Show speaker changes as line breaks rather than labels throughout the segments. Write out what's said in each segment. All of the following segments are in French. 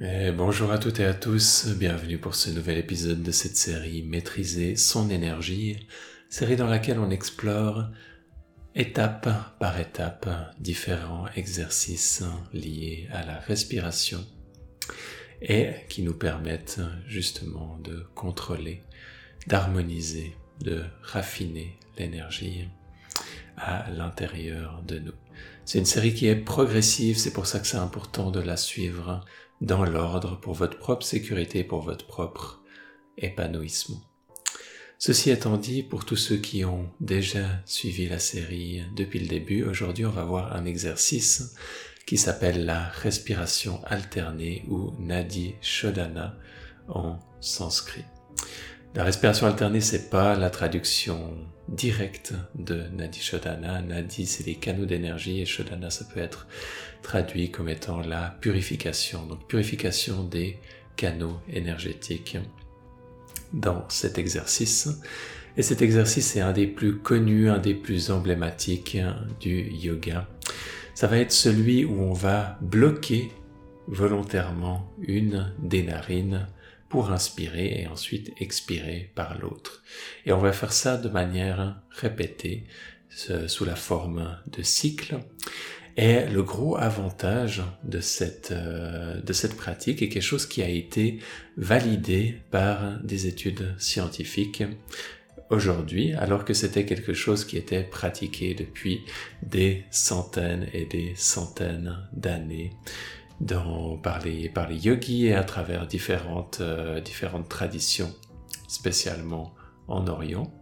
Et bonjour à toutes et à tous, bienvenue pour ce nouvel épisode de cette série Maîtriser son énergie, série dans laquelle on explore étape par étape différents exercices liés à la respiration et qui nous permettent justement de contrôler, d'harmoniser, de raffiner l'énergie à l'intérieur de nous. C'est une série qui est progressive, c'est pour ça que c'est important de la suivre dans l'ordre pour votre propre sécurité, pour votre propre épanouissement. Ceci étant dit, pour tous ceux qui ont déjà suivi la série depuis le début, aujourd'hui on va voir un exercice qui s'appelle la respiration alternée ou Nadi Shodhana en sanskrit. La respiration alternée, c'est pas la traduction directe de Nadi Shodhana. Nadi, c'est les canaux d'énergie et Shodhana, ça peut être traduit comme étant la purification. Donc, purification des canaux énergétiques dans cet exercice. Et cet exercice est un des plus connus, un des plus emblématiques du yoga. Ça va être celui où on va bloquer volontairement une des narines pour inspirer et ensuite expirer par l'autre. Et on va faire ça de manière répétée sous la forme de cycle. Et le gros avantage de cette, euh, de cette pratique est quelque chose qui a été validé par des études scientifiques aujourd'hui, alors que c'était quelque chose qui était pratiqué depuis des centaines et des centaines d'années dans, par, les, par les yogis et à travers différentes, euh, différentes traditions, spécialement en Orient.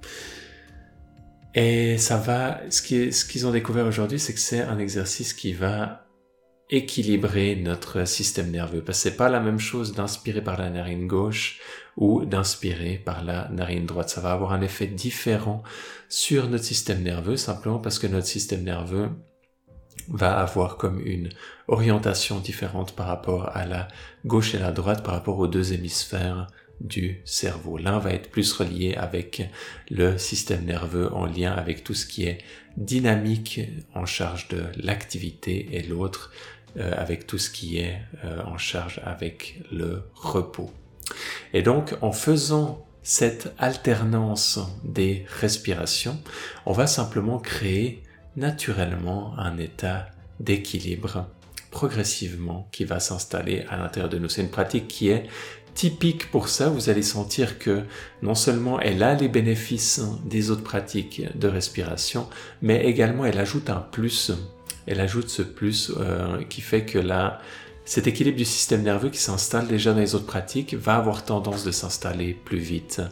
Et ça va, ce qu'ils ce ont découvert aujourd'hui, c'est que c'est un exercice qui va équilibrer notre système nerveux. Parce que c'est pas la même chose d'inspirer par la narine gauche ou d'inspirer par la narine droite. Ça va avoir un effet différent sur notre système nerveux, simplement parce que notre système nerveux va avoir comme une orientation différente par rapport à la gauche et la droite, par rapport aux deux hémisphères du cerveau. L'un va être plus relié avec le système nerveux en lien avec tout ce qui est dynamique en charge de l'activité et l'autre euh, avec tout ce qui est euh, en charge avec le repos. Et donc en faisant cette alternance des respirations, on va simplement créer naturellement un état d'équilibre progressivement qui va s'installer à l'intérieur de nous. C'est une pratique qui est typique pour ça. Vous allez sentir que non seulement elle a les bénéfices des autres pratiques de respiration, mais également elle ajoute un plus. Elle ajoute ce plus euh, qui fait que là, cet équilibre du système nerveux qui s'installe déjà dans les autres pratiques va avoir tendance de s'installer plus vite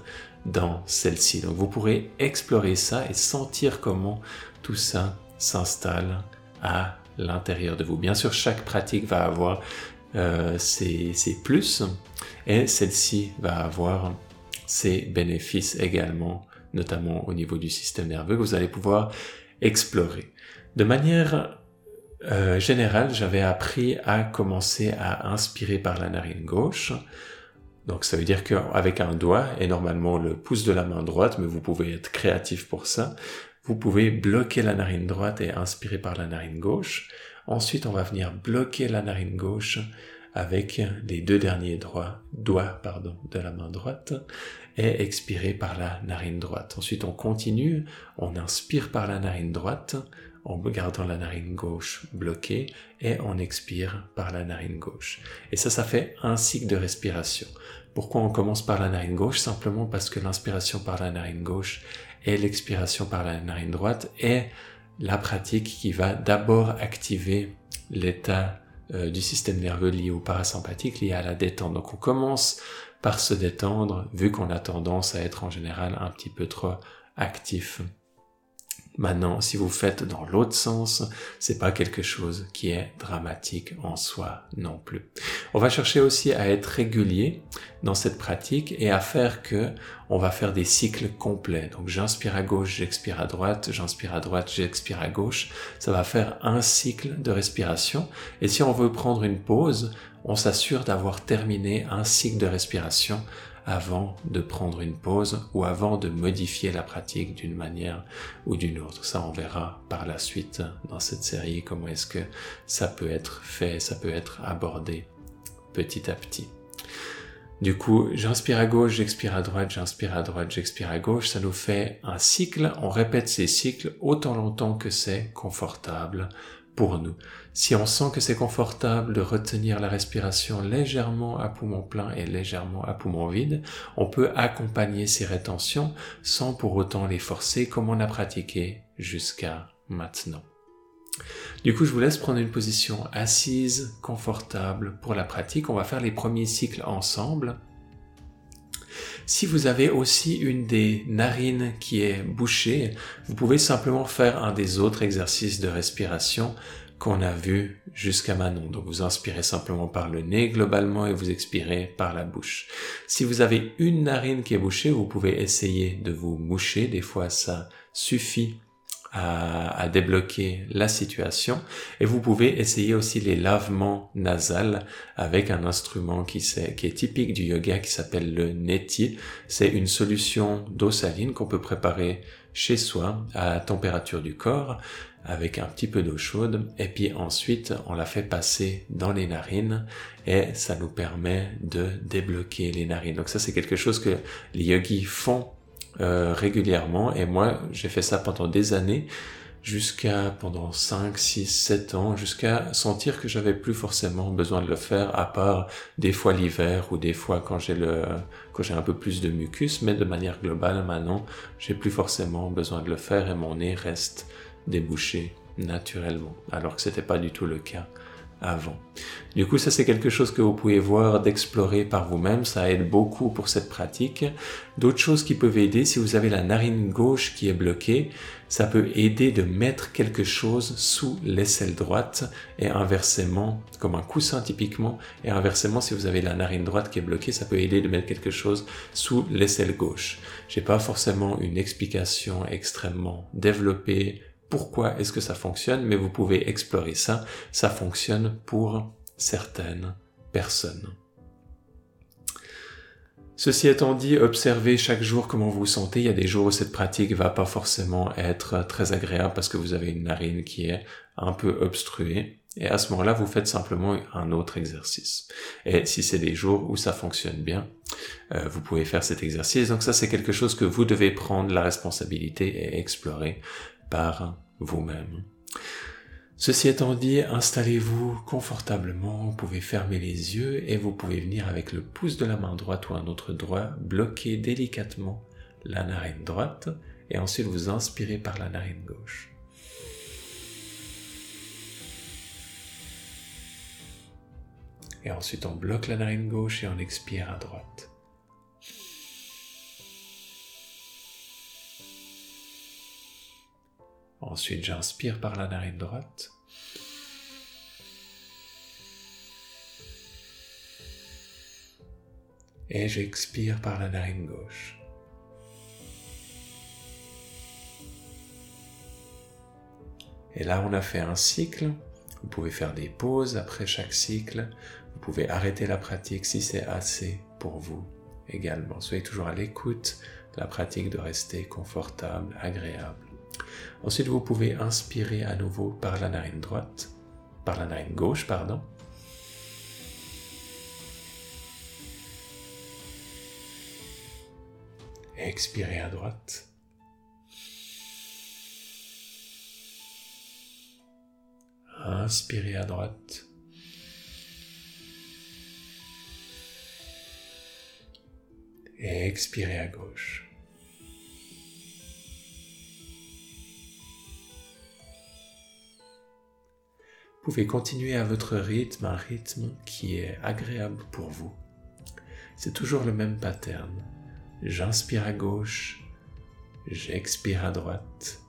dans celle-ci. Donc vous pourrez explorer ça et sentir comment tout ça s'installe à l'intérieur de vous. Bien sûr, chaque pratique va avoir euh, ses, plus et celle-ci va avoir ses bénéfices également, notamment au niveau du système nerveux vous allez pouvoir explorer. De manière euh, générale, j'avais appris à commencer à inspirer par la narine gauche. Donc ça veut dire qu'avec un doigt et normalement le pouce de la main droite, mais vous pouvez être créatif pour ça, vous pouvez bloquer la narine droite et inspirer par la narine gauche. Ensuite, on va venir bloquer la narine gauche avec les deux derniers doigts, de la main droite et expirer par la narine droite. Ensuite, on continue, on inspire par la narine droite en gardant la narine gauche bloquée et on expire par la narine gauche. Et ça, ça fait un cycle de respiration. Pourquoi on commence par la narine gauche? Simplement parce que l'inspiration par la narine gauche et l'expiration par la narine droite est la pratique qui va d'abord activer l'état euh, du système nerveux lié au parasympathique, lié à la détente. Donc on commence par se détendre vu qu'on a tendance à être en général un petit peu trop actif Maintenant, si vous faites dans l'autre sens, c'est pas quelque chose qui est dramatique en soi non plus. On va chercher aussi à être régulier dans cette pratique et à faire que on va faire des cycles complets. Donc j'inspire à gauche, j'expire à droite, j'inspire à droite, j'expire à gauche. Ça va faire un cycle de respiration. Et si on veut prendre une pause, on s'assure d'avoir terminé un cycle de respiration avant de prendre une pause ou avant de modifier la pratique d'une manière ou d'une autre. Ça, on verra par la suite dans cette série comment est-ce que ça peut être fait, ça peut être abordé petit à petit. Du coup, j'inspire à gauche, j'expire à droite, j'inspire à droite, j'expire à gauche. Ça nous fait un cycle. On répète ces cycles autant longtemps que c'est confortable pour nous. Si on sent que c'est confortable de retenir la respiration légèrement à poumon plein et légèrement à poumon vide, on peut accompagner ces rétentions sans pour autant les forcer comme on a pratiqué jusqu'à maintenant. Du coup, je vous laisse prendre une position assise, confortable pour la pratique. On va faire les premiers cycles ensemble. Si vous avez aussi une des narines qui est bouchée, vous pouvez simplement faire un des autres exercices de respiration qu'on a vu jusqu'à maintenant. Donc vous inspirez simplement par le nez globalement et vous expirez par la bouche. Si vous avez une narine qui est bouchée, vous pouvez essayer de vous moucher. Des fois ça suffit à, débloquer la situation. Et vous pouvez essayer aussi les lavements nasales avec un instrument qui, est, qui est typique du yoga qui s'appelle le neti. C'est une solution d'eau saline qu'on peut préparer chez soi à température du corps avec un petit peu d'eau chaude et puis ensuite on la fait passer dans les narines et ça nous permet de débloquer les narines. Donc ça c'est quelque chose que les yogis font euh, régulièrement. Et moi j'ai fait ça pendant des années jusqu'à pendant 5, 6, 7 ans, jusqu'à sentir que j'avais plus forcément besoin de le faire, à part des fois l'hiver ou des fois quand j'ai le, quand j'ai un peu plus de mucus, mais de manière globale maintenant, j'ai plus forcément besoin de le faire et mon nez reste débouché naturellement, alors que c'était pas du tout le cas Du coup, ça c'est quelque chose que vous pouvez voir, d'explorer par vous-même, ça aide beaucoup pour cette pratique. D'autres choses qui peuvent aider, si vous avez la narine gauche qui est bloquée, ça peut aider de mettre quelque chose sous l'aisselle droite et inversement, comme un coussin typiquement, et inversement, si vous avez la narine droite qui est bloquée, ça peut aider de mettre quelque chose sous l'aisselle gauche. J'ai pas forcément une explication extrêmement développée pourquoi est-ce que ça fonctionne, mais vous pouvez explorer ça. Ça fonctionne pour certaines personnes. Ceci étant dit, observez chaque jour comment vous vous sentez. Il y a des jours où cette pratique va pas forcément être très agréable parce que vous avez une narine qui est un peu obstruée. Et à ce moment-là, vous faites simplement un autre exercice. Et si c'est des jours où ça fonctionne bien, euh, vous pouvez faire cet exercice. Donc ça, c'est quelque chose que vous devez prendre la responsabilité et explorer par vous-même. Ceci étant dit, installez-vous confortablement, vous pouvez fermer les yeux et vous pouvez venir avec le pouce de la main droite ou un autre doigt bloquer délicatement la narine droite et ensuite vous inspirez par la narine gauche. Et ensuite on bloque la narine gauche et on expire à droite. Ensuite, j'inspire par la narine droite. Et j'expire par la narine gauche. Et là, on a fait un cycle. Vous pouvez faire des pauses après chaque cycle. Vous pouvez arrêter la pratique si c'est assez pour vous également. Soyez toujours à l'écoute de la pratique de rester confortable, agréable. Ensuite, vous pouvez inspirer à nouveau par la narine droite, par la narine gauche, pardon. Expirez à droite. Inspirez à droite. Et expirez à gauche. Vous pouvez continuer à votre rythme, un rythme qui est agréable pour vous. C'est toujours le même pattern. J'inspire à gauche, j'expire à droite,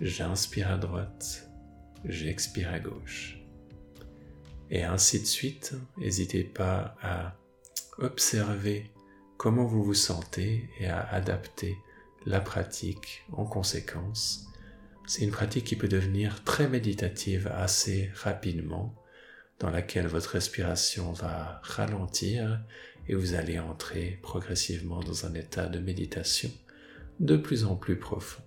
j'inspire à droite, j'expire à gauche. Et ainsi de suite, n'hésitez pas à observer comment vous vous sentez et à adapter la pratique en conséquence c'est une pratique qui peut devenir très méditative assez rapidement, dans laquelle votre respiration va ralentir et vous allez entrer progressivement dans un état de méditation de plus en plus profond.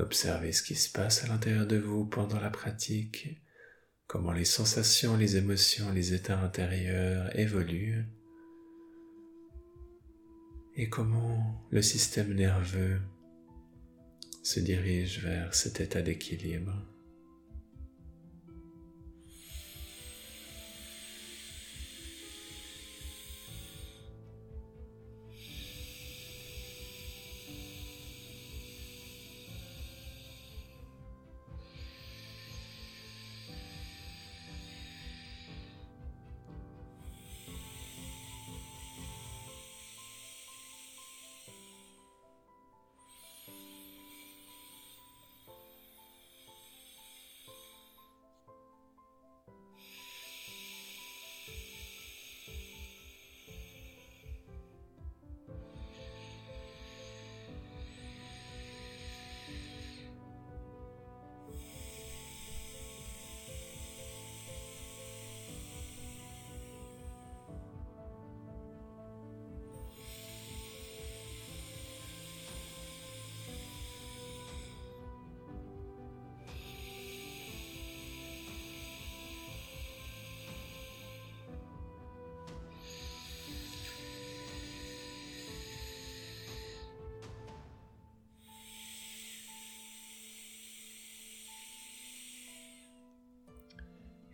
Observez ce qui se passe à l'intérieur de vous pendant la pratique, comment les sensations, les émotions, les états intérieurs évoluent et comment le système nerveux se dirige vers cet état d'équilibre.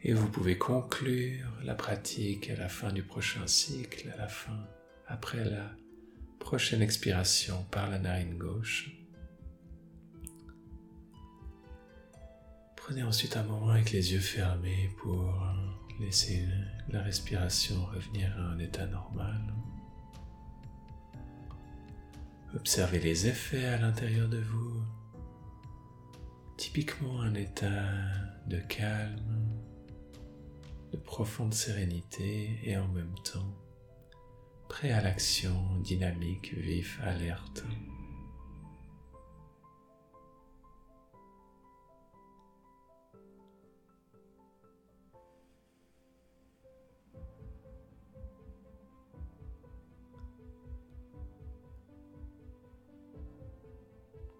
Et vous pouvez conclure la pratique à la fin du prochain cycle, à la fin, après la prochaine expiration par la narine gauche. Prenez ensuite un moment avec les yeux fermés pour laisser la respiration revenir à un état normal. Observez les effets à l'intérieur de vous. Typiquement un état de calme, de profonde sérénité et en même temps prêt à l'action, dynamique, vif, alerte.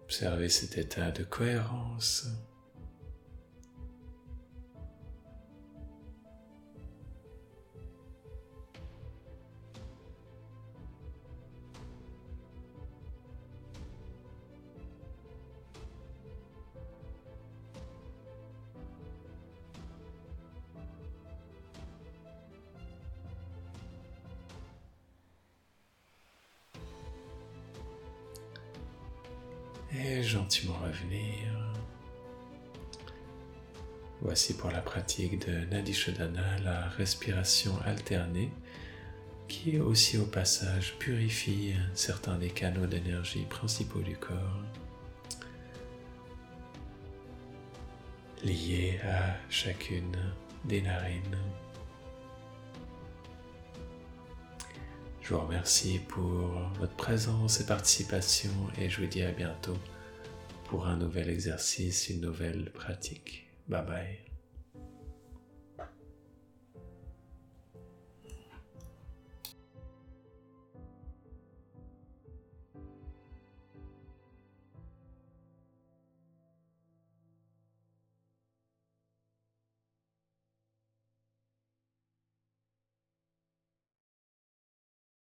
Observez cet état de cohérence et gentiment revenir. Voici pour la pratique de Nadishodana la respiration alternée qui aussi au passage purifie certains des canaux d'énergie principaux du corps liés à chacune des narines. Je vous remercie pour votre présence et participation et je vous dis à bientôt pour un nouvel exercice, une nouvelle pratique. Bye bye.